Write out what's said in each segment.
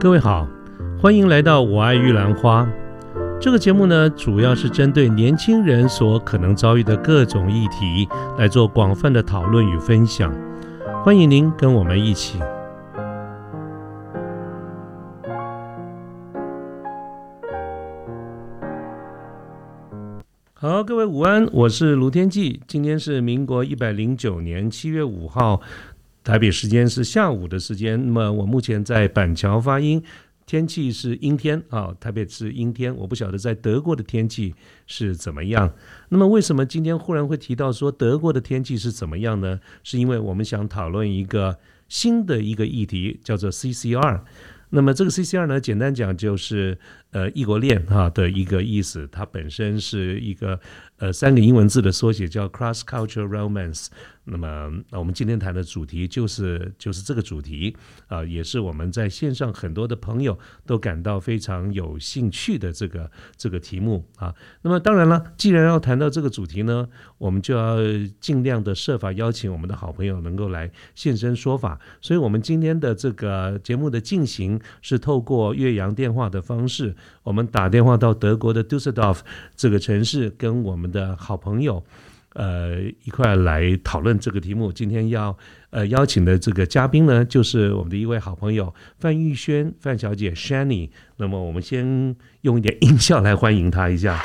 各位好，欢迎来到《我爱玉兰花》这个节目呢，主要是针对年轻人所可能遭遇的各种议题来做广泛的讨论与分享。欢迎您跟我们一起。好，各位午安，我是卢天记。今天是民国一百零九年七月五号。台北时间是下午的时间，那么我目前在板桥发音，天气是阴天啊，台北是阴天，我不晓得在德国的天气是怎么样。那么为什么今天忽然会提到说德国的天气是怎么样呢？是因为我们想讨论一个新的一个议题，叫做 CCR。那么这个 CCR 呢，简单讲就是呃异国恋哈的一个意思，它本身是一个呃三个英文字的缩写，叫 Cross Cultural Romance。那么，那我们今天谈的主题就是就是这个主题啊，也是我们在线上很多的朋友都感到非常有兴趣的这个这个题目啊。那么，当然了，既然要谈到这个主题呢，我们就要尽量的设法邀请我们的好朋友能够来现身说法。所以，我们今天的这个节目的进行是透过岳阳电话的方式，我们打电话到德国的 Dusseldorf 这个城市，跟我们的好朋友。呃，一块来讨论这个题目。今天要呃邀请的这个嘉宾呢，就是我们的一位好朋友范玉轩范小姐 Shanny。那么我们先用一点音效来欢迎她一下。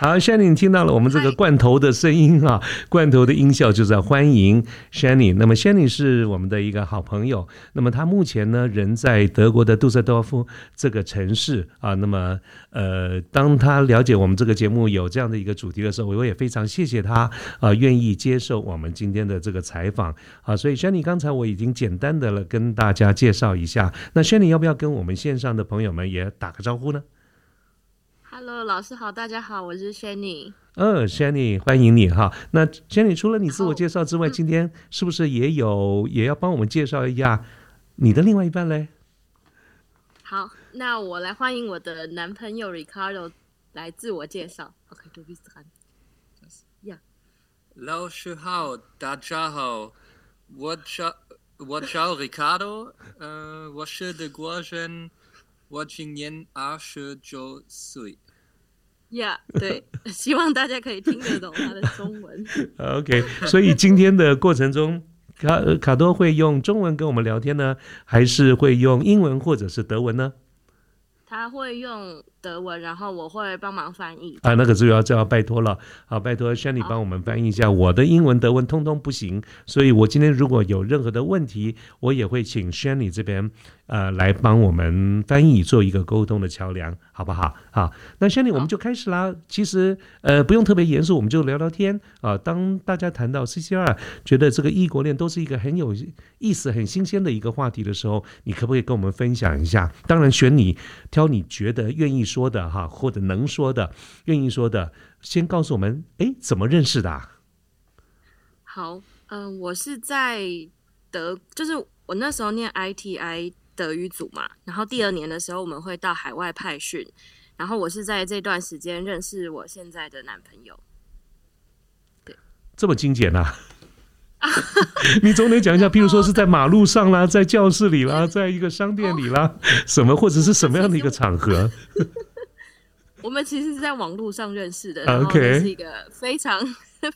好，Shani，你听到了我们这个罐头的声音啊，罐头的音效就是要欢迎 Shanny。那么 Shanny 是我们的一个好朋友，那么他目前呢人在德国的杜塞多夫这个城市啊。那么呃，当他了解我们这个节目有这样的一个主题的时候，我也非常谢谢他啊，愿意接受我们今天的这个采访啊。所以 Shanny 刚才我已经简单的了跟大家介绍一下，那 Shanny 要不要跟我们线上的朋友们也打个招呼呢？Hello，老师好，大家好，我是 Shanny。嗯，Shanny，欢迎你哈。那 Shanny，除了你自我介绍之外，今天是不是也有也要帮我们介绍一下你的另外一半嘞？好，那我来欢迎我的男朋友 Ricardo 来自我介绍。OK，Du bist dran。Ja。老师好，大家好，我叫我叫 Ricardo，呃，我是德国人，我今年二十九岁。呀，对，希望大家可以听得懂他的中文。OK，所以今天的过程中，卡卡多会用中文跟我们聊天呢，还是会用英文或者是德文呢？他会用德文，然后我会帮忙翻译。啊，那个就要就要拜托了，好，拜托 Shani 帮我们翻译一下。我的英文、德文通通不行，所以我今天如果有任何的问题，我也会请 Shani 这边。呃，来帮我们翻译，做一个沟通的桥梁，好不好？好，那现在我们就开始啦。其实，呃，不用特别严肃，我们就聊聊天啊。当大家谈到 CCR，觉得这个异国恋都是一个很有意思、很新鲜的一个话题的时候，你可不可以跟我们分享一下？当然，选你挑你觉得愿意说的哈，或者能说的、愿意说的，先告诉我们，哎，怎么认识的？好，嗯，我是在德，就是我那时候念 ITI。德语组嘛，然后第二年的时候我们会到海外派训，然后我是在这段时间认识我现在的男朋友。对，这么精简啊？你总得讲一下，譬如说是在马路上啦，在教室里啦，在一个商店里啦，什么或者是什么样的一个场合？我们其实是在网络上认识的，然后是一个非常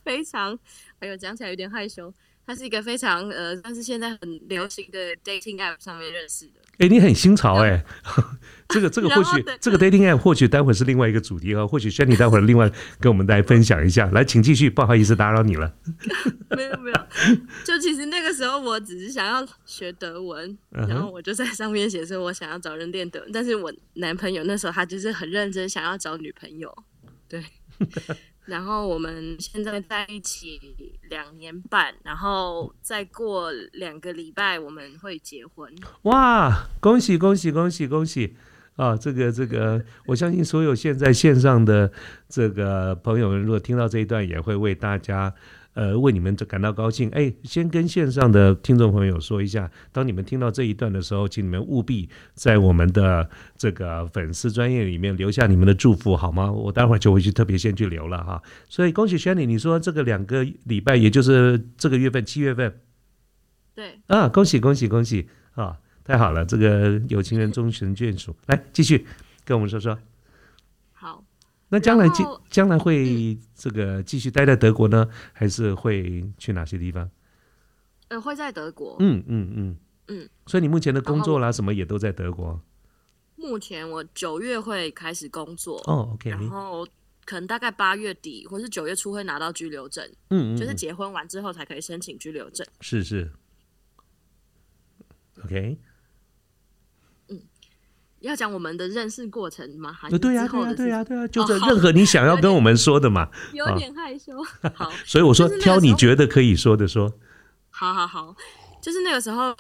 非常，哎呦，讲起来有点害羞。它是一个非常呃，但是现在很流行的 dating app 上面认识的。哎，你很新潮哎，这个这个 或许这个 dating app 或许待会是另外一个主题啊，或许需要你待会儿另外跟我们来分享一下。来，请继续，不好意思打扰你了。没有没有，就其实那个时候我只是想要学德文，然后我就在上面写说我想要找人练德文，但是我男朋友那时候他就是很认真想要找女朋友，对。然后我们现在在一起两年半，然后再过两个礼拜我们会结婚。哇，恭喜恭喜恭喜恭喜！啊，这个这个，我相信所有现在线上的这个朋友们，如果听到这一段，也会为大家呃，为你们感到高兴。哎，先跟线上的听众朋友说一下，当你们听到这一段的时候，请你们务必在我们的这个粉丝专业里面留下你们的祝福，好吗？我待会儿就会去特别先去留了哈。所以恭喜 Shanny，你说这个两个礼拜，也就是这个月份七月份，对啊，恭喜恭喜恭喜啊！太好了，这个有情人终成眷属。来，继续跟我们说说。好，那将来继然后将来会这个继续待在德国呢，还是会去哪些地方？呃，会在德国。嗯嗯嗯嗯。所以你目前的工作啦，什么也都在德国。目前我九月会开始工作，哦，OK，然后可能大概八月底或是九月初会拿到居留证，嗯嗯，就是嗯结婚完之后才可以申请居留证。是是，OK，要讲我们的认识过程吗？还是呃对呀之后的对呀对呀事对呀，就是哦好任何你想要跟我们说的嘛。情有点害羞。好，所以我说挑你觉得可以说的说。好好好，就是那个时候，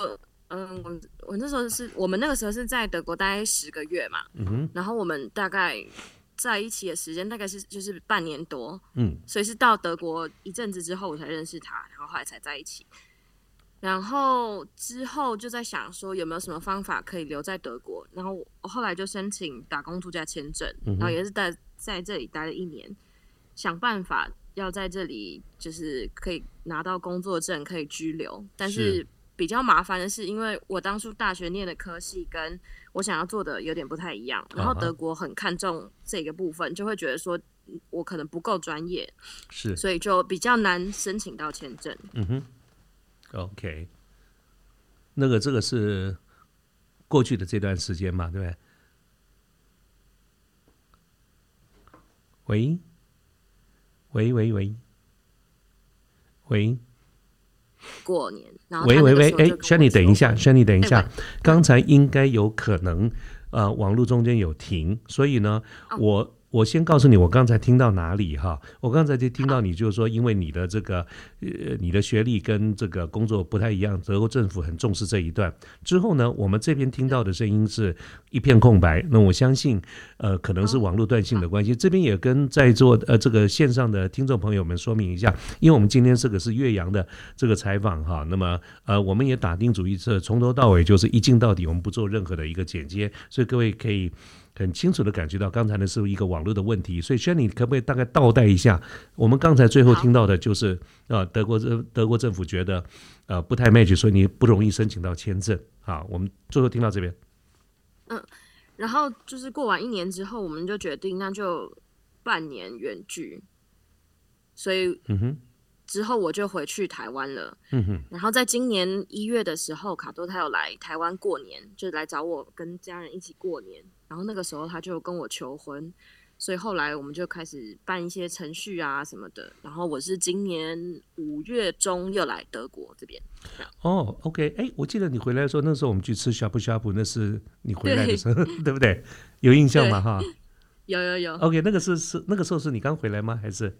嗯，我我那时候是我们那个时候是在德国待十个月嘛，嗯哼，然后我们大概在一起的时间大概是就是半年多，嗯所以是到德国一阵子之后我才认识他，然后后来才在一起。然后之后就在想说有没有什么方法可以留在德国，然后我后来就申请打工度假签证，然后也是在在这里待了一年，想办法要在这里就是可以拿到工作证，可以居留。但是是比较麻烦的是，因为我当初大学念的科系跟我想要做的有点不太一样，然后德国很看重这个部分，就会觉得说嗯我可能不够专业，是，所以就比较难申请到签证。嗯哼，OK，那个这个是过去的这段时间嘛，对不对？喂，喂喂喂，喂？过年，然后喂喂喂，哎轩，Shani 等一下，Shani 等一下刚才应该有可能呃网络中间有停，所以呢，哦。我我先告诉你，我刚才听到哪里哈？我刚才就听到你就是说，因为你的这个呃你的学历跟这个工作不太一样，德国政府很重视这一段。之后呢，我们这边听到的声音是一片空白。那我相信，呃，可能是网络断信的关系。这边也跟在座呃这个线上的听众朋友们说明一下，因为我们今天这个是岳阳的这个采访哈，那么呃我们也打定主意是从头到尾就是一镜到底，我们不做任何的一个剪接，所以各位可以。很清楚的感觉到，刚才呢是一个网络的问题，所以轩，你可不可以大概倒带一下？我们刚才最后听到的就是，呃，德国政德国政府觉得，呃，不太 match，所以你不容易申请到签证。啊，我们最后听到这边，嗯然后就是过完一年之后，我们就决定那就半年远距，所以嗯哼，之后我就回去台湾了。嗯哼，然后在今年一月的时候，卡多他有来台湾过年，就来找我跟家人一起过年。然后那个时候他就跟我求婚，所以后来我们就开始办一些程序啊什么的。然后我是今年五月中又来德国这边，哦，OK，哎，我记得你回来的时候，那时候我们去吃呷哺呷哺，那是你回来的时候，对不对？有印象吗？哈有有有，，OK，那个是是那个时候是你刚回来吗？还是？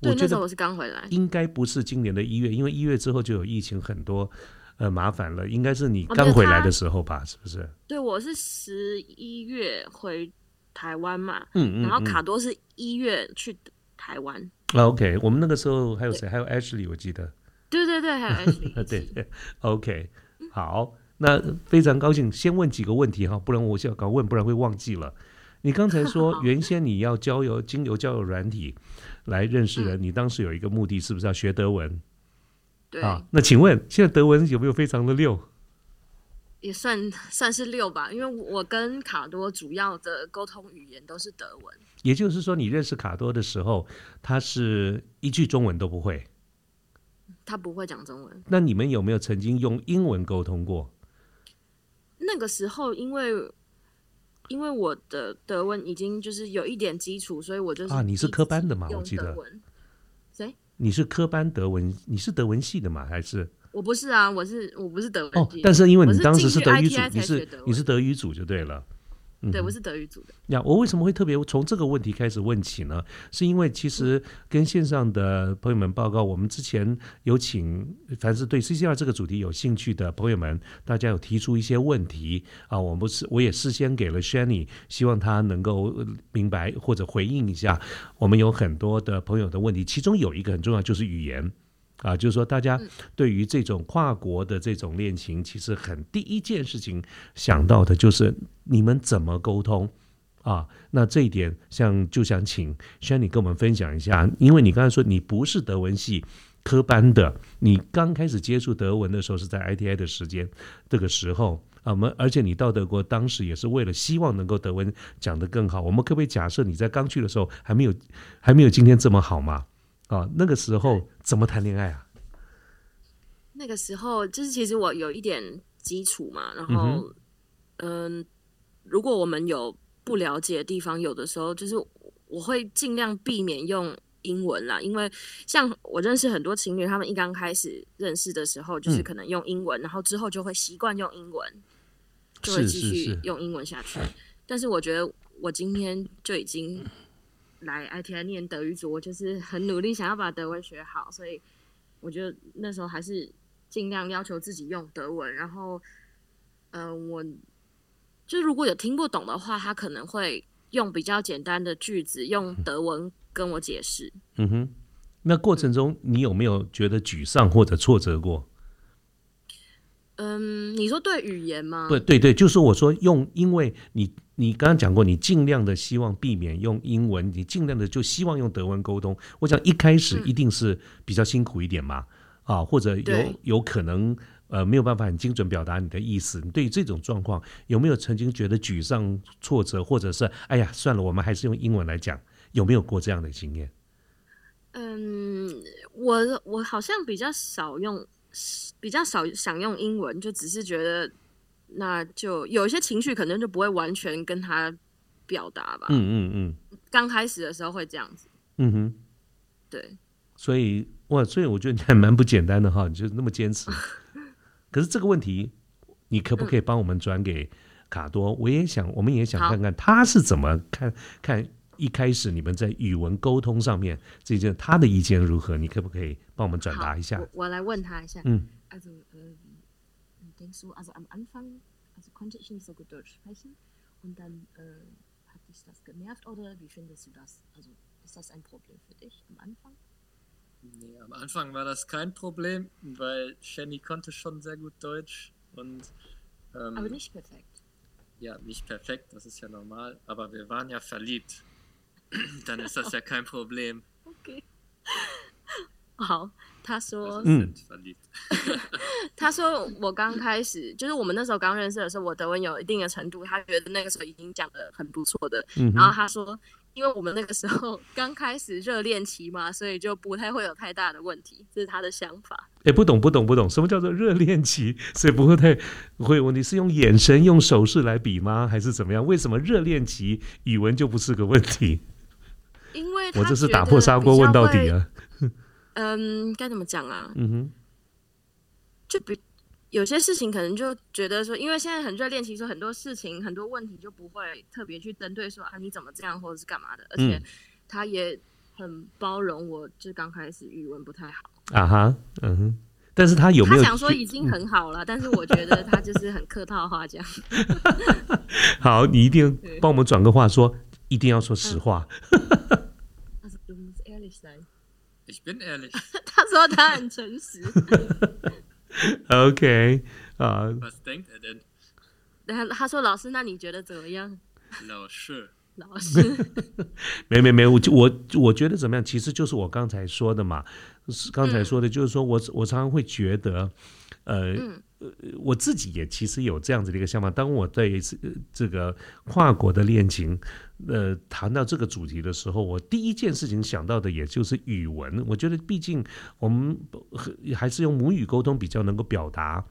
我对，那时候我是刚回来，应该不是今年的一月，因为一月之后就有疫情，很多呃麻烦了，应该是你刚回来的时候吧？是不是？对我是十一月回台湾嘛，嗯嗯。然后嗯卡多是一月去台湾，啊 OK，我们那个时候还有谁？还有 Ashley，我记得。对对对，还有 Ashley，呃，对对，OK，好，那非常高兴。先问几个问题哈，不然我想搞问，不然会忘记了。你刚才说 原先你要交友经由交友软体来认识嗯人，你当时有一个目的，是不是要学德文对，啊？那请问现在德文有没有非常的溜？也算算是六吧，因为我跟卡多主要的沟通语言都是德文，也就是说，你认识卡多的时候，他是一句中文都不会。他不会讲中文。那你们有没有曾经用英文沟通过？那个时候，因为因为我的德文已经就是有一点基础，所以我就是啊你是科班的嘛我记得？你是科班德文，你是德文系的吗？还是？我不是啊，我是我不是德文哦系，但是因为你当时是德语组你是你是德语组就对了。对，我是德语组的。呀，我为什么会特别从这个问题开始问起呢？是因为其实跟线上的朋友们报告，我们之前有请凡是对 CCR 这个主题有兴趣的朋友们，大家有提出一些问题啊，我们是我也事先给了 Shanny，希望他能够明白或者回应一下。我们有很多的朋友的问题，其中有一个很重要，就是语言。啊，就是说，大家对于这种跨国的这种恋情，其实很第一件事情想到的就是你们怎么沟通啊？那这一点，像就想请轩你跟我们分享一下，因为你刚才说你不是德文系科班的，你刚开始接触德文的时候是在 ITI 的时间这个时候啊，我们而且你到德国当时也是为了希望能够德文讲得更好，我们可不可以假设你在刚去的时候还没有还没有今天这么好吗？啊，那个时候怎么谈恋爱啊？那个时候就是其实我有一点基础嘛，然后嗯，如果我们有不了解的地方，有的时候就是我会尽量避免用英文啦，因为像我认识很多情侣，他们一刚开始认识的时候，就是可能用英文，然后之后就会习惯用英文，就会继续用英文下去。但是我觉得我今天就已经。来 ITI 念德语组，我就是很努力想要把德文学好，所以我觉得那时候还是尽量要求自己用德文。然后，嗯，我就如果有听不懂的话，他可能会用比较简单的句子用德文跟我解释。嗯哼，那过程中你有没有觉得沮丧或者挫折过？嗯，你说对语言吗？对对对，就是我说用，因为你你刚刚讲过，你尽量的希望避免用英文，你尽量的就希望用德文沟通。我想一开始一定是比较辛苦一点嘛，啊，或者有有可能呃没有办法很精准表达你的意思。你对于这种状况有没有曾经觉得沮丧、挫折，或者是哎呀算了，我们还是用英文来讲？有没有过这样的经验？嗯，我我好像比较少用。比较少想用英文，就只是觉得，那就有一些情绪可能就不会完全跟他表达吧。嗯嗯嗯。刚开始的时候会这样子。嗯哼。对。所以哇，所以我觉得你还蛮不简单的哈，你就那么坚持。可是这个问题，你可不可以帮我们转给卡多？我也想，我们也想看看他是怎么看看。一开始你们在语文沟通上面，这件他的意见如何？你可不可以帮我们转达一下？我我来问他一下。嗯。Denkst du, also am Anfang, also konnte ich nicht so gut Deutsch sprechen und dann hat dich das genervt oder wie findest du das? Also ist das ein Problem für dich am Anfang? Nee, am Anfang war das kein Problem, weil Shenny konnte schon sehr gut Deutsch und. Ähm, aber nicht perfekt. Ja, nicht perfekt, das ist ja normal, aber wir waren ja verliebt. dann ist das ja kein Problem. Okay. 好，他说，嗯，他说我刚开始就是我们那时候刚认识的时候，我德文有一定的程度，他觉得那个时候已经讲的很不错的。嗯然后他说，因为我们那个时候刚开始热恋期嘛，所以就不太会有太大的问题，这是他的想法。哎，不懂不懂不懂，什么叫做热恋期？所以不会太会有问题，是用眼神、用手势来比吗？还是怎么样？为什么热恋期语文就不是个问题？因为我这是打破砂锅问到底啊！嗯，该怎么讲啊？嗯哼，就比有些事情可能就觉得说，因为现在很热恋期，说很多事情很多问题就不会特别去针对说啊你怎么这样或者是干嘛的，而且他也很包容我，就刚开始语文不太好啊哈，嗯哼，但是他有没有想说已经很好了？但是我觉得他就是很客套话这样。好，你一定帮我们转个话说。一定要说实话。他说他很诚实。OK 啊。他他说老师，那你觉得怎么样？老师，老师。没没没，我我我觉得怎么样？其实就是我刚才说的嘛。刚才说的就是说我我常常会觉得，呃。呃，我自己也其实有这样子的一个想法。当我对这个跨国的恋情，呃，谈到这个主题的时候，我第一件事情想到的也就是语文。我觉得，毕竟我们还是用母语沟通比较能够表达。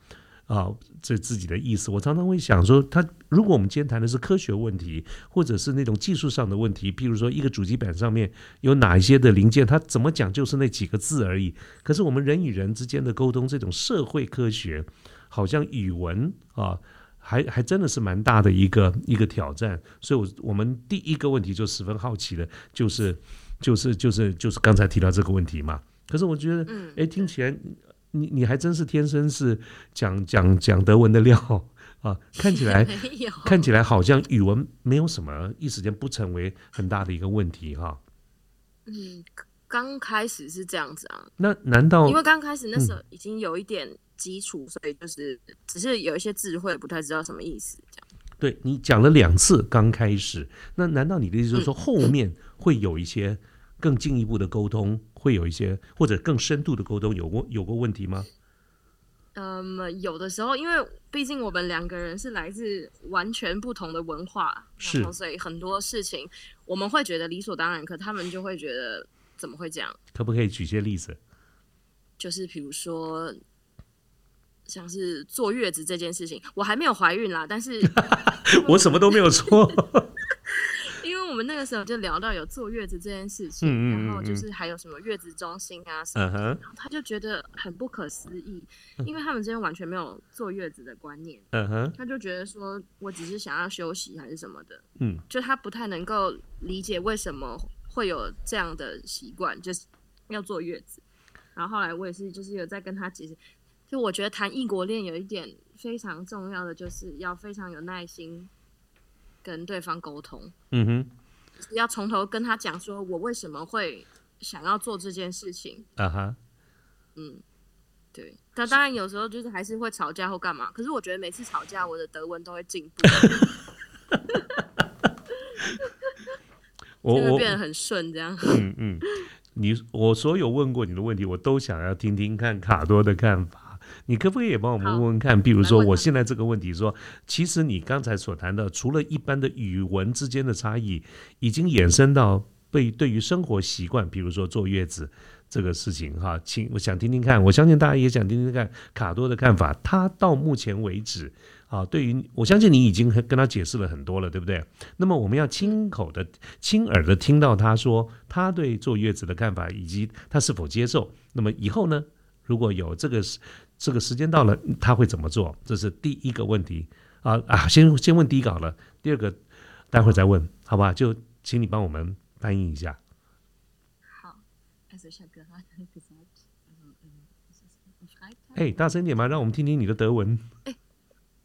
啊，这自己的意思，我常常会想说，他如果我们今天谈的是科学问题，或者是那种技术上的问题，譬如说一个主机板上面有哪一些的零件，它怎么讲就是那几个字而已。可是我们人与人之间的沟通，这种社会科学，好像语文啊，还还真的是蛮大的一个一个挑战。所以，我我们第一个问题就十分好奇的，就是就是就是就是刚才提到这个问题嘛。可是我觉得，嗯，哎，听起来你你还真是天生是讲讲讲德文的料啊！看起来，看起来好像语文没有什么一时间不成为很大的一个问题哈。嗯，刚开始是这样子啊，那难道因为刚开始那嗯时候已经有一点基础，所以就是只是有一些智慧，不太知道什么意思这样。对你讲了两次刚开始，那难道你的意思就是说后面会有一些更进一步的沟通，会有一些或者更深度的沟通有过有过问题吗？嗯，有的时候，因为毕竟我们两个人是来自完全不同的文化，是然后所以很多事情我们会觉得理所当然，可他们就会觉得怎么会这样？可不可以举些例子？就是比如说，像是坐月子这件事情，我还没有怀孕啦，但是 我什么都没有说。因为我们那个时候就聊到有坐月子这件事情，嗯嗯嗯然后就是还有什么月子中心啊什么的，嗯，然后他就觉得很不可思议，因为他们之间完全没有坐月子的观念，嗯哼，他就觉得说我只是想要休息还是什么的，嗯，就他不太能够理解为什么会有这样的习惯，就是要坐月子。然后后来我也是就是有在跟他解释，就我觉得谈异国恋有一点非常重要的，就是要非常有耐心跟对方沟通。嗯哼，就是要从头跟他讲说我为什么会想要做这件事情。啊哈，嗯，对。但当然有时候就是还是会吵架或干嘛，可是我觉得每次吵架我的德文都会进步，我我变得很顺这样。嗯嗯，你我所有问过你的问题，我都想要听听看卡多的看法。你可不可以也帮我们问问看？比如说，我现在这个问题说，其实你刚才所谈的，除了一般的语文之间的差异，已经衍生到被对于生活习惯，比如说坐月子这个事情哈，请我想听听看，我相信大家也想听听看卡多的看法。他到目前为止啊，对于我相信你已经跟他解释了很多了，对不对？那么我们要亲口的、亲耳的听到他说他对坐月子的看法，以及他是否接受。那么以后呢，如果有这个这个时间到了，他会怎么做？这是第一个问题啊啊！先先问第一稿了，第二个待会儿再问，好吧？就请你帮我们翻译一下。好am Freitag。哎，大声点嘛，让我们听听你的德文。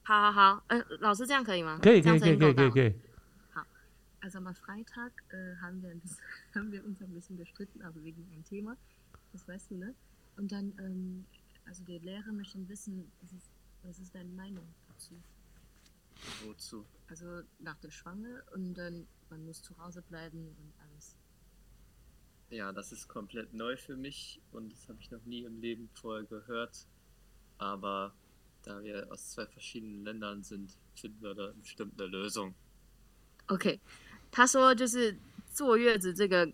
好好好，呃，老师这样可以吗？可以，可以，这样可以，可以，可以，声音够大吗可以。 Also am Freitag äh, haben, wir ein bisschen, haben wir uns ein bisschen gestritten, also wegen einem Thema, das weißt du, ne? Und dann, ähm, also der Lehrer möchte wissen, was ist, was ist deine Meinung dazu? Wozu? Also nach der Schwange und dann, man muss zu Hause bleiben und alles. Ja, das ist komplett neu für mich und das habe ich noch nie im Leben vorher gehört. Aber da wir aus zwei verschiedenen Ländern sind, finden wir da bestimmt eine Lösung. OK，他说就是坐月子这个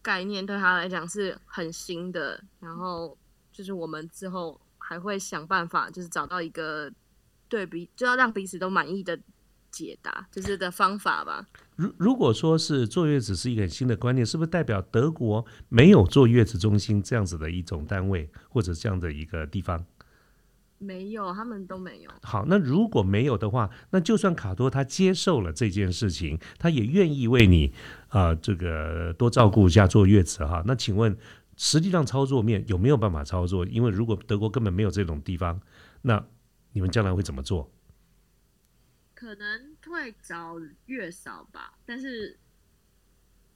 概念对他来讲是很新的，然后就是我们之后还会想办法，就是找到一个对比就要让彼此都满意的解答，就是的方法吧。如如果说是坐月子是一个很新的观念，是不是代表德国没有坐月子中心这样子的一种单位或者这样的一个地方？没有，他们都没有。好，那如果没有的话，那就算卡多他接受了这件事情，他也愿意为你啊、呃这个多照顾一下坐月子哈。那请问，实际上操作面有没有办法操作？因为如果德国根本没有这种地方，那你们将来会怎么做？可能会找月嫂吧，但是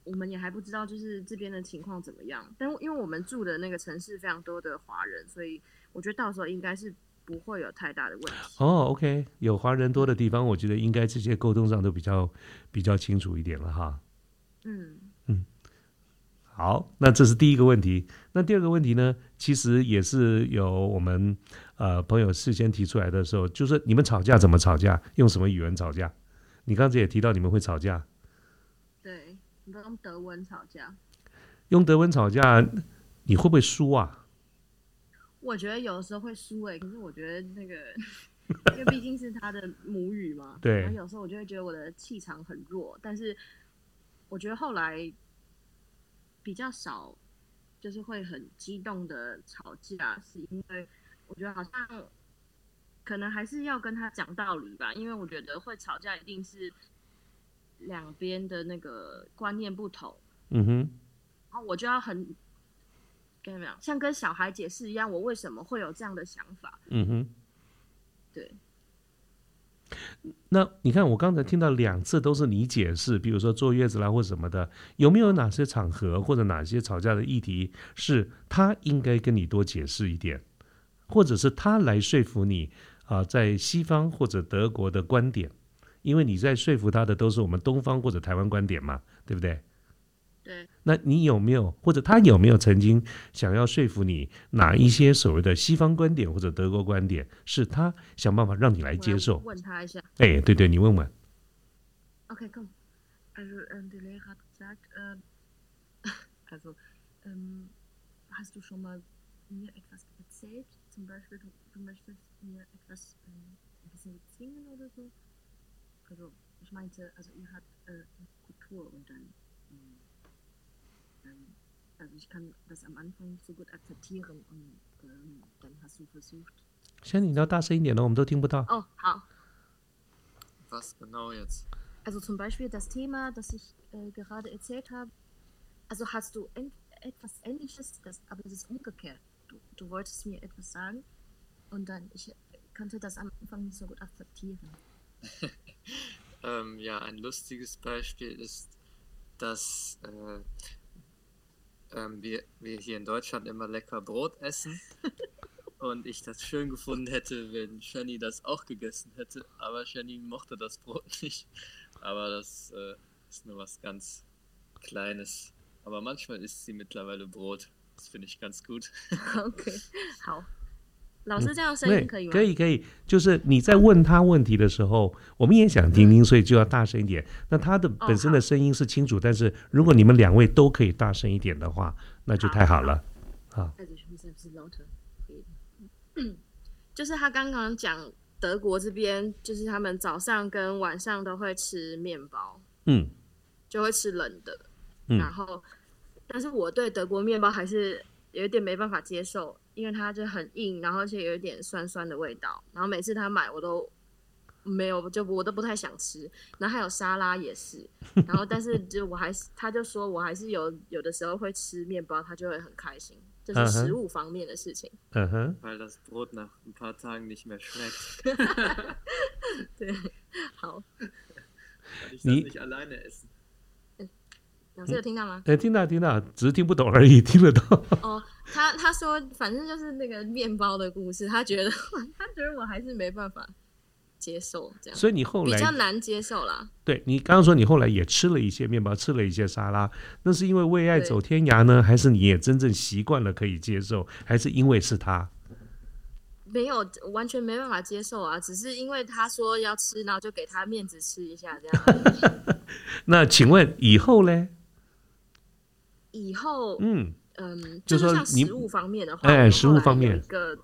我们也还不知道，就是这边的情况怎么样。但因为我们住的那个城市非常多的华人，所以我觉得到时候应该是不会有太大的问题。哦，OK，有华人多的地方，我觉得应该这些沟通上都比较比较清楚一点了哈。嗯嗯，好，那这是第一个问题。那第二个问题呢，其实也是有我们呃朋友事先提出来的时候，就是你们吵架怎么吵架，用什么语言吵架？你刚才也提到你们会吵架，对，你都用德文吵架，用德文吵架，你会不会输啊？我觉得有的时候会输诶、可是我觉得那个，因为毕竟是他的母语嘛，对然后有时候我就会觉得我的气场很弱，但是我觉得后来比较少，就是会很激动的吵架，是因为我觉得好像可能还是要跟他讲道理吧，因为我觉得会吵架一定是两边的那个观念不同，嗯哼，然后我就要很跟你们讲，像跟小孩解释一样，我为什么会有这样的想法。嗯哼。对，那你看，我刚才听到两次都是你解释，比如说坐月子啦或什么的，有没有哪些场合或者哪些吵架的议题是他应该跟你多解释一点，或者是他来说服你啊、在西方或者德国的观点，因为你在说服他的都是我们东方或者台湾观点嘛，对不对？对，那你有没有，或者他有没有曾经想要说服你哪一些所谓的西方观点或者德国观点，是他想办法让你来接受？问他一下。哎，对对，你问问。Okay, komm. Also ähm, der Lehrer hat gesagt, ähm, also ähm, hast du schon mal mir etwas erzählt? Zum Beispiel, du, du möchtest mir etwas ähm, ein bisschen singen oder so? Also ich meinte, also ihr habt äh, Kultur und dann, ähm, ähm, also ich kann das am Anfang nicht so gut akzeptieren und ähm, dann hast du versucht. 先你要大声一点哦，我们都听不到。 Oh, 好。 Was genau jetzt? Also zum Beispiel das Thema, das ich äh, gerade erzählt habe. Also hast du en- etwas Ähnliches, das, aber das ist umgekehrt. Du, du wolltest mir etwas sagen und dann ich konnte das am Anfang nicht so gut akzeptieren. Ähm, ja, ein lustiges Beispiel ist, dass äh, ähm, wir, wir hier in Deutschland immer lecker Brot essen. Und ich das schön gefunden hätte, wenn Shani das auch gegessen hätte. Aber Shani mochte das Brot nicht. Aber das äh, ist nur was ganz Kleines. Aber manchmal isst sie mittlerweile Brot. Das finde ich ganz gut. OK，好，老师这样声对音可以，吗？可以可以，就是你在问他问题的时候，我们也想听听，所以就要大声一点。那他的本身的声音是清楚，但是如果你们两位都可以大声一点的话，那就太好了。Reden. 就是他刚刚讲德国这边，就是他们早上跟晚上都会吃面包，嗯就会吃冷的。嗯然后，但是我对德国面包还是有一点没办法接受，因为它就很硬，然后而且有一点酸酸的味道。然后每次他买我都没有，就我都不太想吃。然后还有沙拉也是，然后但是就我还是，他就说我还是有有的时候会吃面包，他就会很开心。这是食物方面的事情。嗯哼，Weil das Brot nach ein paar Tagen nicht mehr schmeckt. 对，好 alleine essen. 老师有听到吗？哎，听到听到，只是听不懂而已，听得到。哦，他他说，反正就是那个面包的故事，他觉得他觉得我还是没办法接受这样，所以你后来比较，难接受啦。对你刚刚说你后来也吃了一些面包，吃了一些沙拉，那是因为为爱走天涯呢，还是你也真正习惯了可以接受，还是因为是他？没有完全没办法接受啊，只是因为他说要吃，然后就给他面子吃一下这样。那请问以后呢？以后，嗯，嗯，就是像食物方面的话，哎食物方面有一个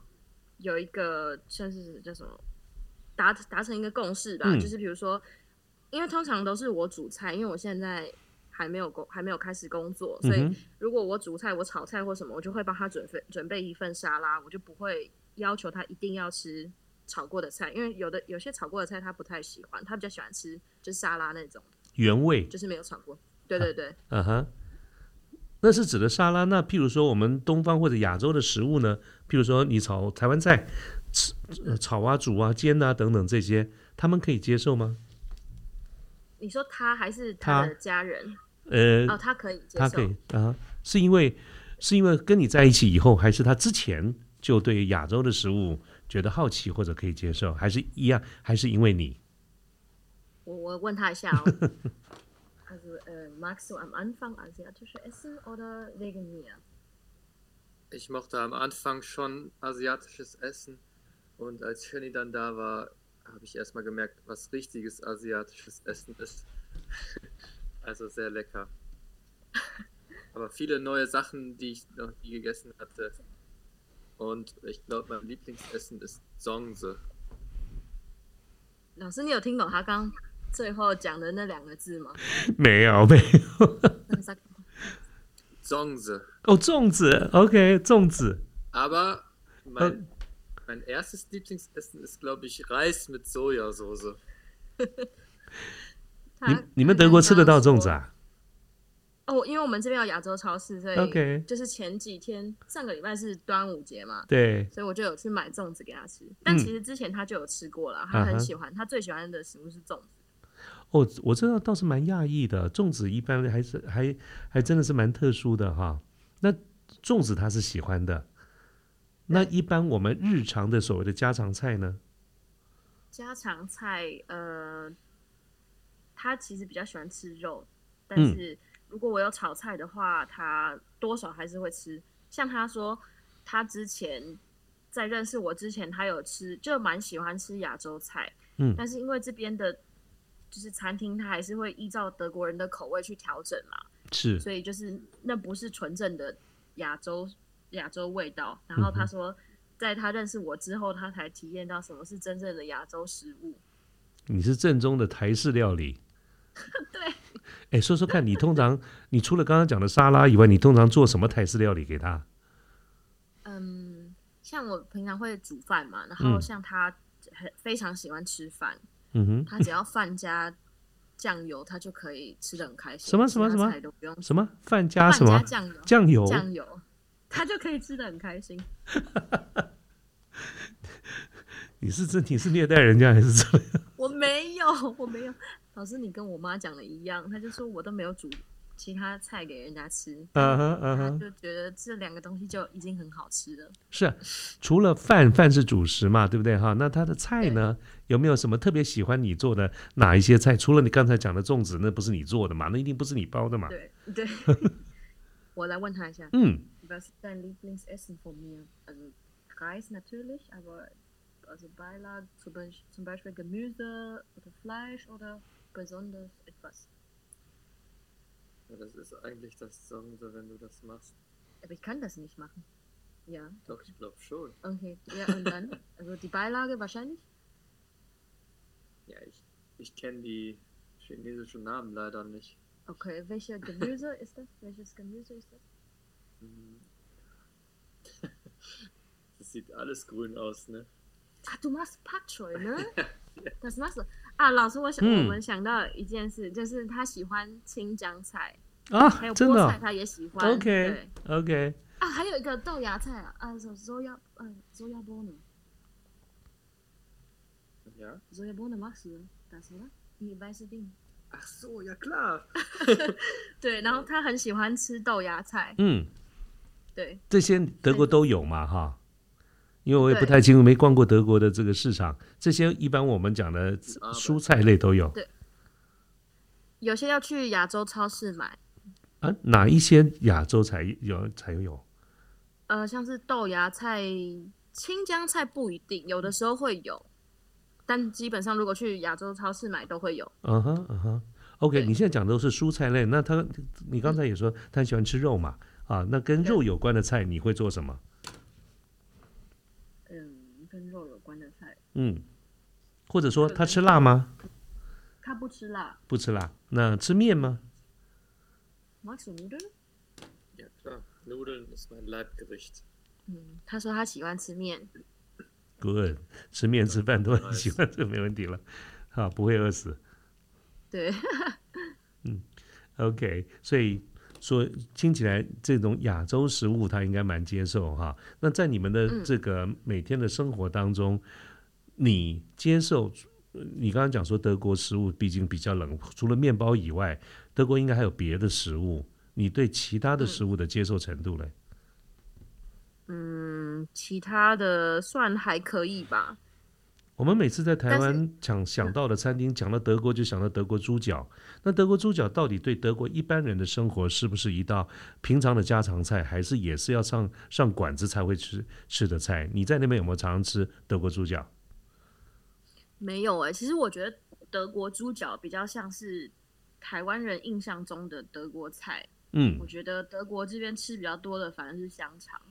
有一个算是叫什么达达成一个共识吧，嗯。就是比如说，因为通常都是我煮菜，因为我现在还没有工还没有开始工作，所以如果我煮菜、我炒菜或什么，我就会帮他准备准备一份沙拉，我就不会要求他一定要吃炒过的菜，因为有的有些炒过的菜他不太喜欢，他比较喜欢吃就是沙拉那种，原味，就是没有炒过。对对对，嗯哼，那是指的沙拉。那譬如说我们东方或者亚洲的食物呢，譬如说你炒台湾菜，吃呃炒啊、煮啊、煎啊等等这些，他们可以接受吗？你说他还是他的家人？呃，哦，他可以接受。他可以啊，是因为是因为跟你在一起以后，还是他之前就对亚洲的食物觉得好奇或者可以接受，还是一样，还是因为你？我我问他一下哦。Also, äh, magst du am Anfang asiatische Essen oder wegen mir? Ich mochte am Anfang schon asiatisches Essen und als Shani dann da war, habe ich erstmal gemerkt, was richtiges asiatisches Essen ist. also sehr lecker. Aber viele neue Sachen, die ich noch nie gegessen hatte. Und ich glaube, mein Lieblingsessen ist Songse. 老师，你有听懂他刚 最后讲的那两个字吗？没有，没有。粽子哦，粽子，OK，粽子，Aber mein, mein erstes Lieblingsessen ist, glaube ich, Reis mit Sojasauce. 你他你们德国吃得到粽子？啊？哦，因为我们这边有亚洲超市，所以 OK 就是前几天上个礼拜是端午节嘛，对，所以我就有去买粽子给他吃。但其实之前他就有吃过了，他很喜欢，他最喜欢的食物是粽子。哦，我知道倒是蛮讶异的，粽子一般还是还还真的是蛮特殊的哈。那粽子他是喜欢的，那一般我们日常的所谓的家常菜呢？家常菜，呃，他其实比较喜欢吃肉，但嗯是如果我有炒菜的话，他多少还是会吃。像他说，他之前在认识我之前，他有吃，就蛮喜欢吃亚洲菜，嗯但是因为这边的，就是餐厅，他还是会依照德国人的口味去调整嘛，是所以就是那不是纯正的亚洲亚洲味道。然后他说，在他认识我之后，他才体验到什么是真正的亚洲食物。你是正宗的台式料理。对，哎，说说看你通常你除了刚刚讲的沙拉以外，你通常做什么台式料理给他？嗯，像我平常会煮饭嘛，然后嗯像他很非常喜欢吃饭，嗯哼，他只要饭加酱油，他就可以吃的很开心。什么什么什么都不用什么饭加什么酱油，酱油？酱油，他就可以吃的很开心。你是这你是虐待人家还是怎么样？我没有，我没有。老师，你跟我妈讲的一样，她就说我都没有煮其他菜给人家吃，啊哈啊他，就觉得这两个东西就已经很好吃了。是啊，除了饭，饭是主食嘛，对不对哈？那他的菜呢，有没有什么特别喜欢你做的哪一些菜？除了你刚才讲的粽子，那不是你做的嘛？那一定不是你包的嘛？对对，我来问他一下。嗯，Was dein Lieblingsessen von mir? Also Reis natürlich, aber also Beilage, zum Beispiel Gemüse oder Fleisch oder besonders etwas. Ja, das ist eigentlich das Besondere, wenn du das machst. Aber ich kann das nicht machen. Ja, Doch, ich glaube schon. okay. Ja, und dann? Also die Beilage wahrscheinlich? Ja, ich, ich kenne die chinesischen Namen leider nicht. Okay, welche Gemüse ist das? Welches Gemüse ist das? Das sieht alles grün aus, ne? Ah, du machst Pak Choi, ne? Das machst du. 啊，老师，我想、我们想到一件事，就是他喜欢青江菜啊，还有菠菜，他也喜欢。OK，OK、啊，还有一个豆芽菜啊，啊，什么芽，呃，芽芽菠呢？你是定。啊，club。对，然后他很喜欢吃豆芽菜。嗯，对，这些德国都有嘛，哈。因为我也不太清楚，没逛过德国的这个市场，这些一般我们讲的啊蔬菜类都有有些要去亚洲超市买，啊。哪一些亚洲才有才有？呃，像是豆芽菜、青江菜不一定，有的时候会有，但基本上如果去亚洲超市买都会有。嗯哼嗯哼，OK，你现在讲的都是蔬菜类，那他你刚才也说他喜欢吃肉嘛？啊，那跟肉有关的菜你会做什么？嗯，跟肉有关的菜，嗯，或者说他吃辣吗？他不吃辣。不吃辣。那吃面吗？Magst du Nudeln？Ja klar. Nudeln ist mein Leibgericht. 嗯，他说他喜欢吃面。Good，吃面吃饭都很喜欢，这没问题了。好，不会饿死。对，OK，所以说听起来这种亚洲食物他应该蛮接受哈。那在你们的嗯这个每天的生活当中，你接受？呃你刚刚讲说德国食物毕竟比较冷，除了面包以外，德国应该还有别的食物。你对其他的食物的接受程度嘞？嗯，其他的算还可以吧。我们每次在台湾讲想到的餐厅，讲到德国就想到德国猪脚。那德国猪脚到底对德国一般人的生活是不是一道平常的家常菜，还是也是要上上馆子才会吃吃的菜？你在那边有没有常常吃德国猪脚？没有哎、其实我觉得德国猪脚比较像是台湾人印象中的德国菜。嗯我觉得德国这边吃比较多的反而是香肠，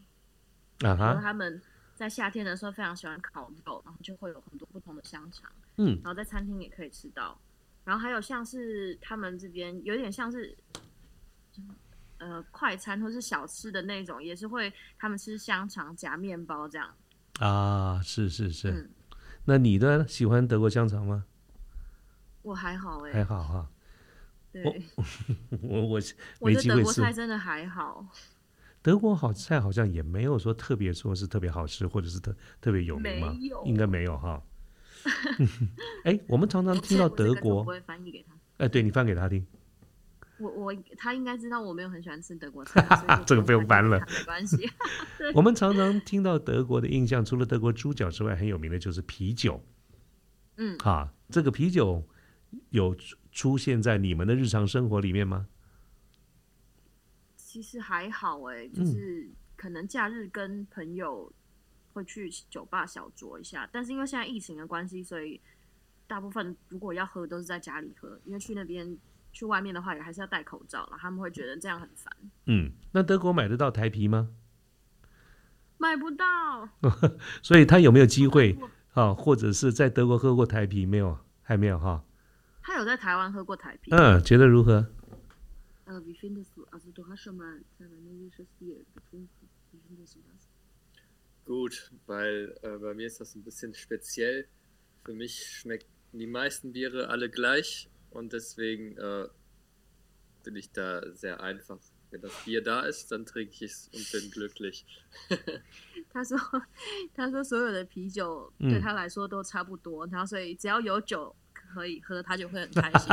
啊哈，他们在夏天的时候非常喜欢烤肉，然后就会有很多不同的香肠，嗯然后在餐厅也可以吃到。然后还有像是他们这边有点像是，呃，快餐或是小吃的那种，也是会他们吃香肠夹面包这样。啊，是是是。嗯那你呢？喜欢德国香肠吗？我还好哎、还好哈，对，我 我我没机会吃德国菜。真的还好，德国好菜好像也没有说特别说是特别好吃，或者是特特别有名吗应该没有哈。哎，我们常常听到德国个就不，会翻译给他。哎，对你翻给他听。我我他应该知道我没有很喜欢吃德国菜，这个不用翻了没关系。我们常常听到德国的印象，除了德国猪脚之外，很有名的就是啤酒。嗯，哈，这个啤酒有出出现在你们的日常生活里面吗？其实还好哎、嗯就是可能假日跟朋友会去酒吧小酌一下，但是因为现在疫情的关系，所以大部分如果要喝都是在家里喝，因为去那边去外面的话也还是要戴口罩了，他们会觉得这样很烦，嗯，那德国买得到台啤吗？买不到。所以他有没有机会啊？或者是在德国喝过台啤没有？还没有哈。他有在台湾喝过台啤。嗯，觉得如何？呃，wie findest du? Also du hast schon mal taiwanesisches Bier getrunken. Wie findest du das? Gut, weil äh, bei mir ist das ein bisschen speziell. Für mich schmecken die meisten Biere alle gleich und deswegen äh, bin ich da sehr einfach. Wenn das Bier da ist, dann trinke ich es und bin glücklich. 他说，他说所有的啤酒嗯对他来说都差不多，然后所以只要有酒可以喝，他就会很开心。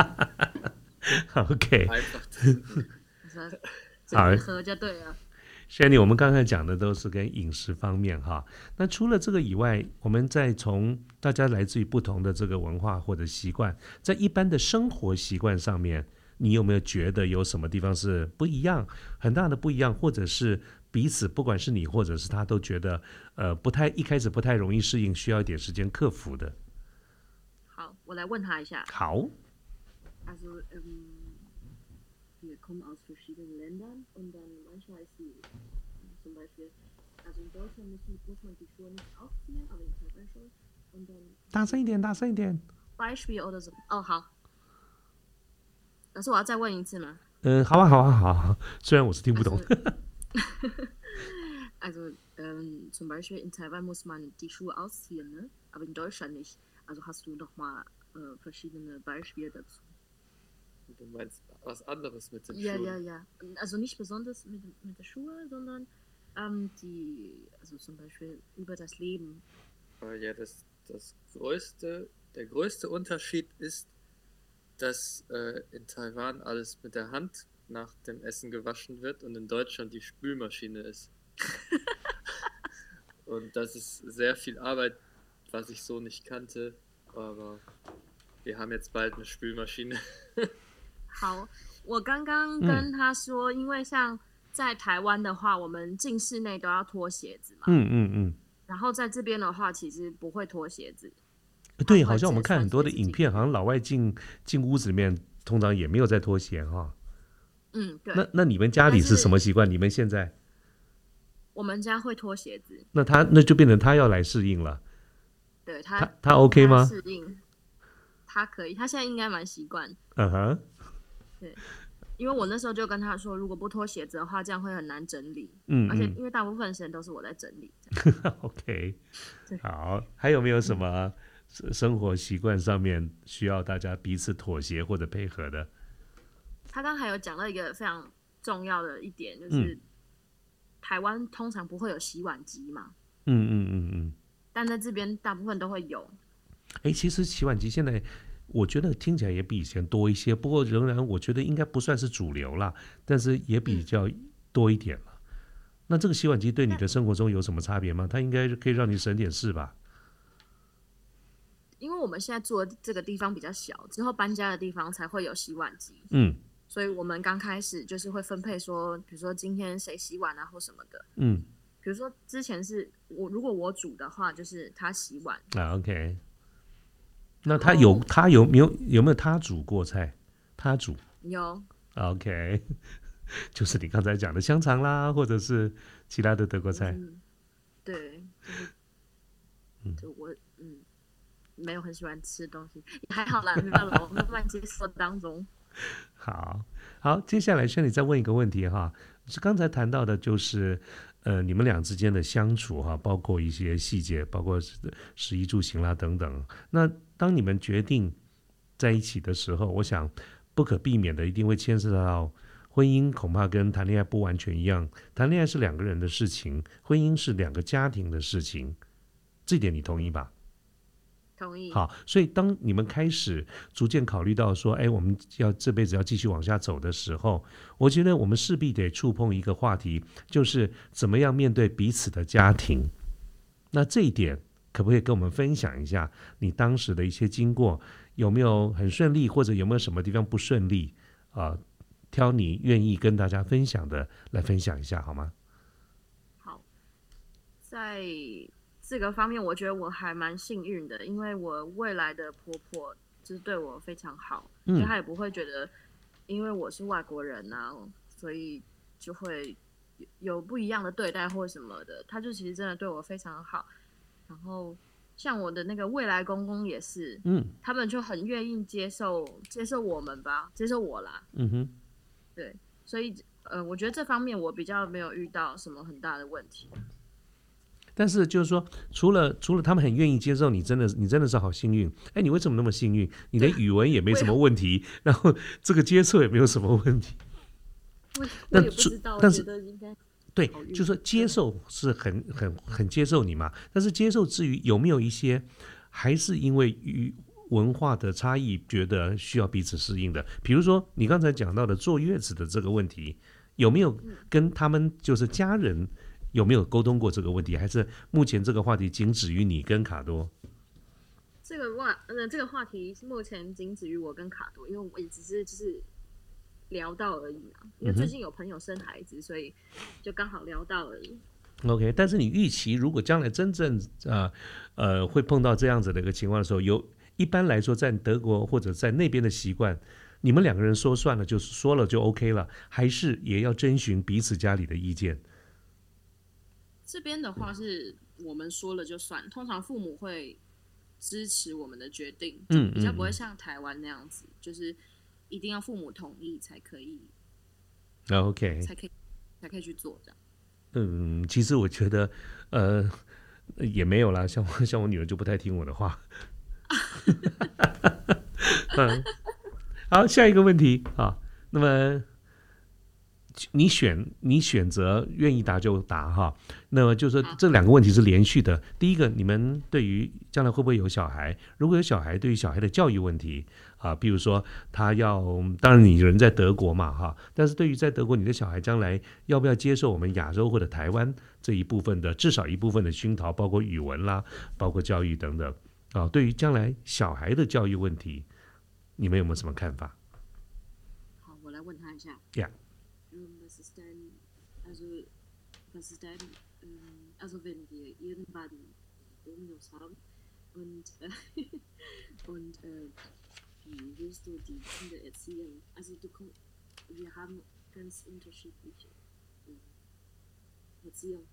OK， Einfach trinken. 他说随便喝就对了。 Shanny，我们刚才讲的都是跟饮食方面哈。那除了这个以外，我们再从大家来自于不同的这个文化或者习惯，在一般的生活习惯上面，你有没有觉得有什么地方是不一样，很大的不一样，或者是彼此不管是你或者是他都觉得呃不太一开始不太容易适应，需要一点时间克服的？好，我来问他一下。好 ähm, wir kommen aus verschiedenen Ländern und dann manchmal ist die, zum Beispiel, also in Deutschland müssen, muss man die Schuhe nicht aufziehen, aber in Taiwan schon. Und dann 大声一点，大声一点。 Beispiel oder so. 哦，好。老师，我要再问一次吗？嗯，好啊，好啊，好啊。虽然我是听不懂。 Also, ähm, zum Beispiel in Taiwan muss man die Schuhe ausziehen, ne? aber in Deutschland nicht. Also hast du noch mal äh, verschiedene Beispiele dazu. Du meinst was anderes mit den Ja, Schuhen? ja, ja. Also nicht besonders mit, mit der Schuhe, sondern ähm, die, also zum Beispiel über das Leben. Äh, Ja, das, das größte, der größte Unterschied ist, dass äh, in Taiwan alles mit der Hand nach dem Essen gewaschen wird und in Deutschland die Spülmaschine ist. und das ist sehr viel Arbeit, was ich so nicht kannte, aber wir haben jetzt bald eine Spülmaschine. 好，我刚刚跟他说，因为像在台湾的话，我们进室内都要脱鞋子嘛，嗯嗯嗯。然后在这边的话，其实不会脱鞋子。对，好像我们看很多的影片，好像老外进进屋子里面，通常也没有在脱鞋哈。嗯，对，那那你们家里是什么习惯？你们现在我们家会脱鞋子，那他那就变成他要来适应了。对他他他 OK 吗？适应，他可以，他现在应该蛮习惯。嗯哼，因为我那时候就跟他说，如果不脱鞋子的话，这样会很难整理。嗯而且嗯因为大部分时间都是我在整理。OK，好，还有没有什么生生活习惯上面需要大家彼此妥协或者配合的？他刚刚还有讲到一个非常重要的一点，就是、嗯台湾通常不会有洗碗机嘛，嗯嗯嗯嗯。但在这边大部分都会有。哎，其实洗碗机现在我觉得听起来也比以前多一些，不过仍然我觉得应该不算是主流啦，但是也比较多一点了。那这个洗碗机对你的生活中有什么差别吗？它应该可以让你省点事吧？因为我们现在住的这个地方比较小，之后搬家的地方才会有洗碗机，嗯所以我们刚开始就是会分配说，比如说今天谁洗碗啊或什么的。嗯比如说之前是我如果我煮的话，就是他洗碗，啊，OK。那他有他有没有有没有他煮过菜？他煮有 OK，就是你刚才讲的香肠啦，或者是其他的德国菜。嗯，对，就是，就我嗯，没有很喜欢吃的东西，也还好啦，没办法，我慢慢接受当中。好好，接下来轩你再问一个问题哈，是刚才谈到的，就是呃，你们俩之间的相处哈，包括一些细节，包括食衣住行啦等等。那当你们决定在一起的时候，我想不可避免的一定会牵涉到婚姻，恐怕跟谈恋爱不完全一样。谈恋爱是两个人的事情，婚姻是两个家庭的事情，这点你同意吧？同意。好，所以当你们开始逐渐考虑到说，哎，我们要这辈子要继续往下走的时候，我觉得我们势必得触碰一个话题，就是怎么样面对彼此的家庭。那这一点可不可以跟我们分享一下你当时的一些经过？有没有很顺利，或者有没有什么地方不顺利？啊，挑你愿意跟大家分享的来分享一下好吗？好，在。这个方面，我觉得我还蛮幸运的，因为我未来的婆婆就是对我非常好，所以她也不会觉得，因为我是外国人啊，所以就会有不一样的对待或什么的。她就其实真的对我非常好。然后像我的那个未来公公也是，嗯，他们就很愿意接受接受我们吧，接受我啦。嗯哼，对，所以呃，我觉得这方面我比较没有遇到什么很大的问题。但是就是说，除了除了他们很愿意接受你，真的你真的是好幸运。哎，你为什么那么幸运？你的语文也没什么问题，然后这个接受也没有什么问题。那不知道，但是对，就是说接受是很很很接受你嘛。但是接受之余，有没有一些还是因为语文化的差异，觉得需要彼此适应的？比如说你刚才讲到的坐月子的这个问题，有没有跟他们就是家人？有没有沟通过这个问题？还是目前这个话题仅止于你跟卡多？这个话，呃，这个话题目前仅止于我跟卡多，因为我也只是就是聊到而已嘛。因为最近有朋友生孩子，所以就刚好聊到而已。OK，但是你预期如果将来真正啊呃会碰到这样子的一个情况的时候，有一般来说在德国或者在那边的习惯，你们两个人说算了，就是说了就 OK 了，还是也要征询彼此家里的意见？这边的话是我们说了就算，通常父母会支持我们的决定，嗯，比较不会像台湾那样子，就是一定要父母同意才可以，OK，才可以才可以去做这样。嗯，其实我觉得，呃，也没有啦，像我像我女儿就不太听我的话。嗯，好，下一个问题啊，那么。你选你选择愿意答就答哈，那么就是说这两个问题是连续的。第一个，你们对于将来会不会有小孩？如果有小孩，对于小孩的教育问题啊，比如说他要，当然你人在德国嘛哈，但是对于在德国你的小孩将来要不要接受我们亚洲或者台湾这一部分的至少一部分的熏陶，包括语文啦，包括教育等等啊，对于将来小孩的教育问题，你们有没有什么看法？好，我来问他一下。Yeah. Was ist ähm, also wenn wir irgendwann Dominos haben und, äh, und äh, willst du die Kinder erziehen? Also du wir haben ganz unterschiedliche äh, Erziehung.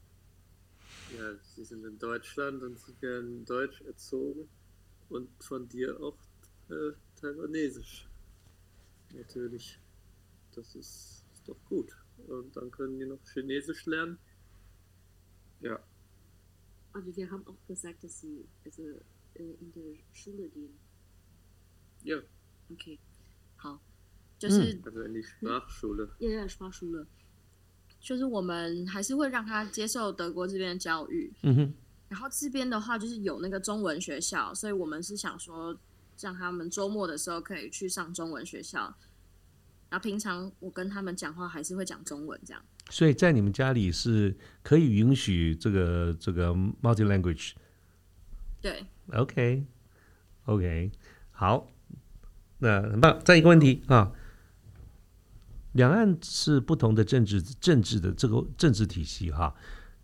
Ja, sie sind in Deutschland und sie werden deutsch erzogen und von dir auch äh, taiwanesisch. Natürlich. Das ist, ist doch gut. Und dann können die noch Chinesisch lernen. Ja. Aber wir haben auch gesagt, dass sie also äh, in der Schule gehen. Ja. Okay. 好，就是 Sprachschule. Sprachschule. 就是我们还是会让他接受德国这边的教育，嗯哼。然后这边的话就是有那个中文学校，所以我们是想说，让他们周末的时候可以去上中文学校。然后平常我跟他们讲话还是会讲中文这样。所以在你们家里是可以允许这个这个 multi language，对，OK，OK，好，那很棒。再一个问题啊，两岸是不同的政治政治的这个政治体系哈，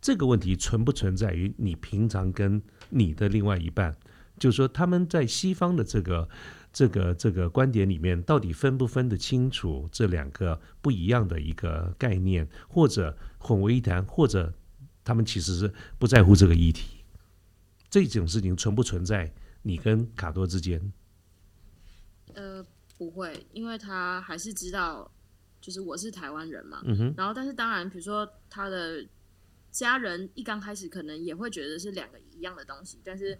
这个问题存不存在于你平常跟你的另外一半，就是说他们在西方的这个。这个这个观点里面到底分不分得清楚这两个不一样的一个概念，或者混为一谈，或者他们其实是不在乎这个议题，这种事情存不存在你跟卡多之间？呃，不会，因为他还是知道，就是我是台湾人嘛。嗯哼。然后，但是当然，比如说他的家人一刚开始可能也会觉得是两个一样的东西，但是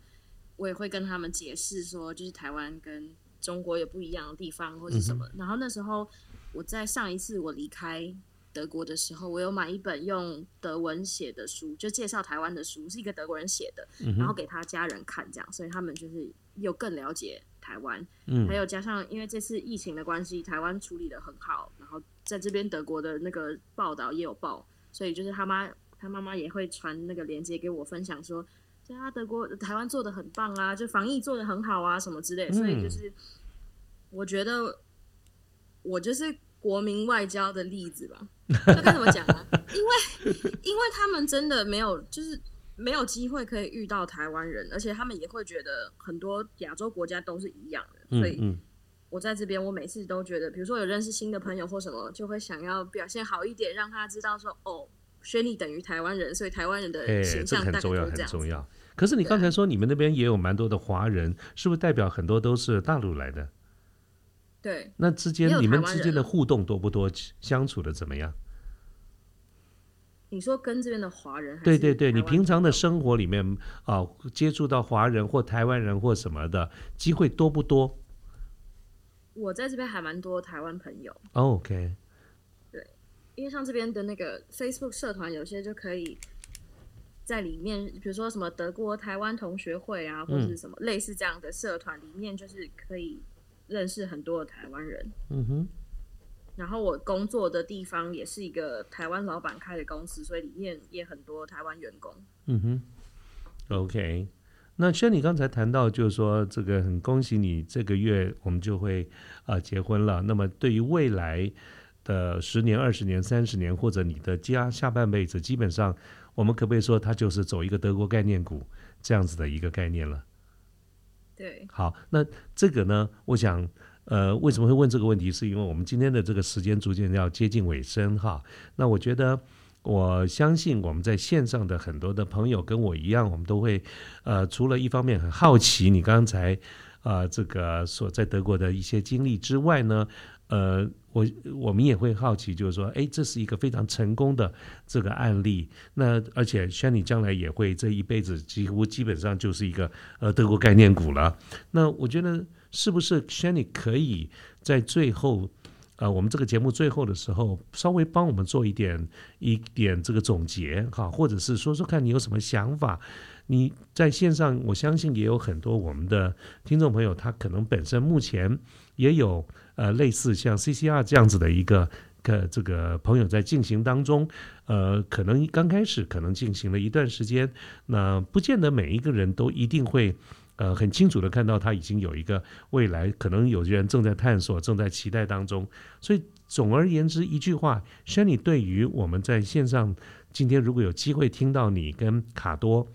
我也会跟他们解释说，就是台湾跟中国有不一样的地方或者什么。然后那时候我在上一次我离开德国的时候，我有买一本用德文写的书，就介绍台湾的书，是一个德国人写的，然后给他家人看，这样，所以他们就是又更了解台湾。嗯还有加上因为这次疫情的关系，台湾处理的很好，然后在这边德国的那个报道也有报，所以就是他妈他妈妈也会传那个链接给我分享说，对啊，德国台湾做的很棒啊，就防疫做的很好啊，什么之类的，所以就是我觉得我就是国民外交的例子吧，这该怎么讲啊？因为因为他们真的没有就是。没有机会可以遇到台湾人，而且他们也会觉得很多亚洲国家都是一样的，所以嗯嗯我在这边，我每次都觉得，比如说有认识新的朋友或什么，就会想要表现好一点，让他知道说，哦，等于台湾人，所以台湾人的哎，形这个象大概都很重要，是这样。很重要。可是你刚才说你们那边也有蛮多的华人，是不是代表很多都是大陆来的？对，那之间你们之间的互动多不多？相处的怎么样？你说跟这边的华人对对对，你平常的生活里面啊、接触到华人或台湾人或什么的机会多不多、我在这边还蛮多台湾朋友，哦 OK，因为像这边的那个 Facebook 社团，有些就可以在里面，比如说什么德国台湾同学会啊，或者是什么类似这样的社团，里面就是可以认识很多的台湾人。嗯哼，然后我工作的地方也是一个台湾老板开的公司，所以里面也很多台湾员工。嗯哼，OK。那轩你刚才谈到，就是说这个很恭喜你，这个月我们就会啊、呃结婚了。那么对于未来的十年、二十年、三十年，或者你的家下半辈子，基本上我们可不可以说，它就是走一个德国概念股这样子的一个概念了？对，好，那这个呢，我想，呃，为什么会问这个问题？是因为我们今天的这个时间逐渐要接近尾声哈。那我觉得，我相信我们在线上的很多的朋友跟我一样，我们都会，呃，除了一方面很好奇你刚才，呃，这个所在德国的一些经历之外呢，呃，我我们也会好奇，就是说，哎，这是一个非常成功的这个案例。那而且 Shani 将来也会这一辈子几乎基本上就是一个呃德国概念股了。那我觉得是不是 Shani 可以在最后，呃，我们这个节目最后的时候，稍微帮我们做一点一点这个总结哈，或者是说说看你有什么想法。你在线上，我相信也有很多我们的听众朋友，他可能本身目前也有呃类似像 CCR 这样子的一个个这个朋友在进行当中，呃，可能刚开始可能进行了一段时间，那不见得每一个人都一定会。呃，很清楚的看到他已经有一个未来，可能有些人正在探索，正在期待当中。所以总而言之，一句话 s h a n y 对于我们在线上今天如果有机会听到你跟卡多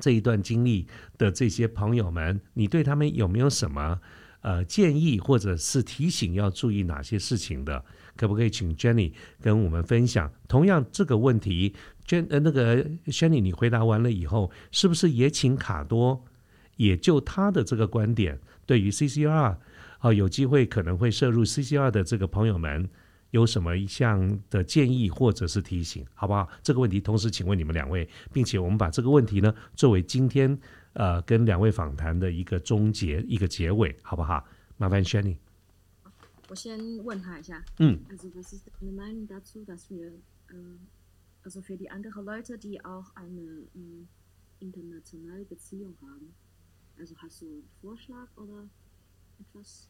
这一段经历的这些朋友们，你对他们有没有什么呃建议，或者是提醒要注意哪些事情的？可不可以请 Jenny 跟我们分享？同样这个问题，Jen 呃那个 Jenny 你回答完了以后，是不是也请卡多？也就他的这个观点，对于 CCR 啊，有机会可能会涉入 CCR 的这个朋友们，有什么一项的建议或者是提醒，好不好？这个问题同时请问你们两位，并且我们把这个问题呢作为今天呃跟两位访谈的一个终结、一个结尾，好不好？麻烦 Shanny。我先问他一下。嗯。 Also was ist deine Meinung dazu, dass wir, äh, also für die anderen Leute, die auch eine äh, internationale Beziehung haben, also hast du einen Vorschlag oder etwas?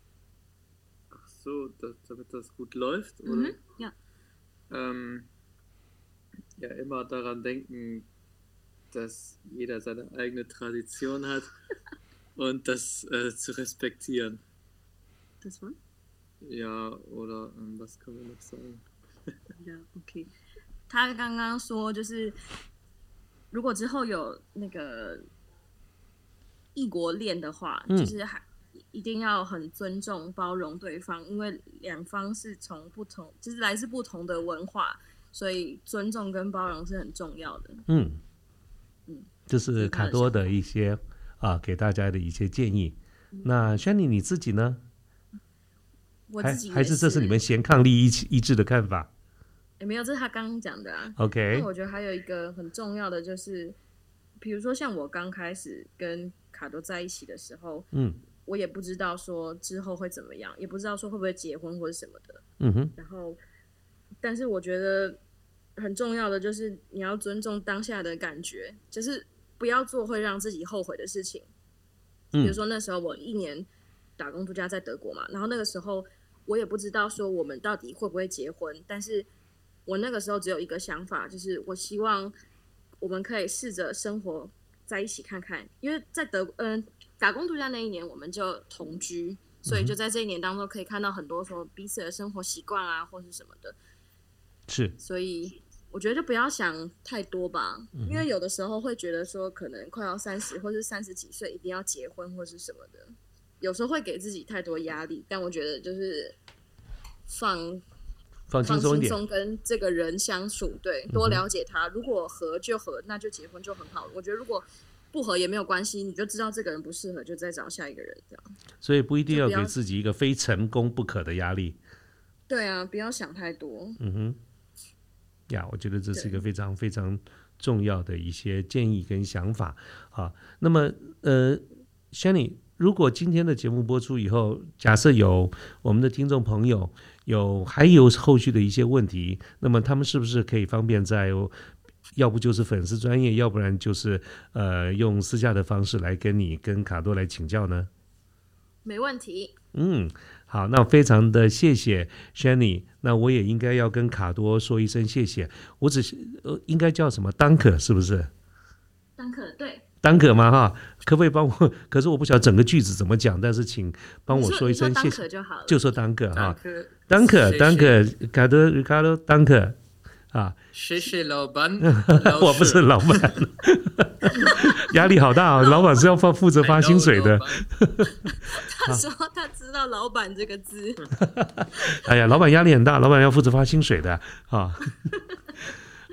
Ach so, dass, damit das gut läuft, oder? Mhm. Ja. Ähm, ja, immer daran denken, dass jeder seine eigene Tradition hat und das äh, zu respektieren. Das war? Ja, oder ähm, was kann man noch sagen? Ja, OK。他刚刚说，就是如果之后有那个异国恋的话，嗯就是还一定要很尊重、包容对方，因为两方是从不同，就是来自不同的文化，所以尊重跟包容是很重要的。嗯嗯， 这是卡多的一些啊给大家的一些建议。那 Shanny 你自己呢？还我自己也还是这是你们先抗力一起一致的看法？也没有，这是他刚刚讲的啊。OK，那我觉得还有一个很重要的就是，比如说像我刚开始跟卡多在一起的时候，嗯我也不知道说之后会怎么样，也不知道说会不会结婚或者什么的。嗯哼，然后，但是我觉得很重要的就是你要尊重当下的感觉，就是不要做会让自己后悔的事情。嗯。比如说那时候我一年打工度假在德国嘛，然后那个时候我也不知道说我们到底会不会结婚，但是我那个时候只有一个想法，就是我希望我们可以试着生活在一起看看，因为在德嗯、打工度假那一年我们就同居，所以就在这一年当中可以看到很多说彼此的生活习惯啊，或是什么的，是，所以我觉得就不要想太多吧，因为有的时候会觉得说可能快要三十或是三十几岁一定要结婚或是什么的，有时候会给自己太多压力，但我觉得就是放放轻松一点。跟这个人相处，对，多了解他。如果合就合，那就结婚就很好。我觉得如果不合也没有关系，你就知道这个人不适合，就再找下一个人这样。所以不一定要给自己一个非成功不可的压力。对啊，不要想太多。嗯哼，呀，我觉得这是一个非常非常重要的一些建议跟想法啊。那么，呃 s h a n y 如果今天的节目播出以后，假设有我们的听众朋友有还有后续的一些问题，那么他们是不是可以方便在要不就是粉丝专业，要不然就是呃用私下的方式来跟你跟卡多来请教呢？没问题，嗯，好，那非常的谢谢 Shani，那我也应该要跟卡多说一声谢谢。我只是呃，应该叫什么 Dunk 是不是当可对。？Dank 吗？哈，可不可以帮我？可是我不晓得整个句子怎么讲，但是请帮我你说一声谢谢就好了。就说 Dank 哈 Danke，，Dank 谢谢 Dank 卡多 Ricardo Dank 啊，谢谢老板。我不是老板，压力好大啊！老板是要负负责发薪水的。他说他知道“老板”这个字，哎呀，老板压力很大，老板要负责发薪水的啊。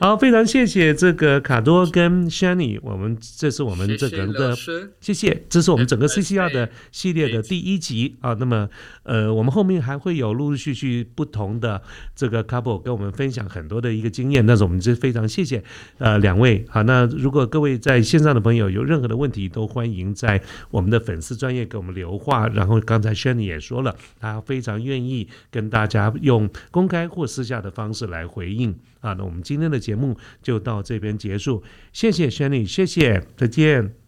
好，非常谢谢这个卡多跟 Shani，我们这是我们这个的谢谢，这是我们整个 CCR 的系列的第一集啊。那么呃，我们后面还会有陆陆续续不同的这个 couple 跟我们分享很多的一个经验，但是我们这非常谢谢呃两位。好，那如果各位在线上的朋友有任何的问题，都欢迎在我们的粉丝专业给我们留话。然后刚才 Shani 也说了，他非常愿意跟大家用公开或私下的方式来回应啊。那我们今天的节目就到这边结束，谢谢 Shanny，谢谢，再见。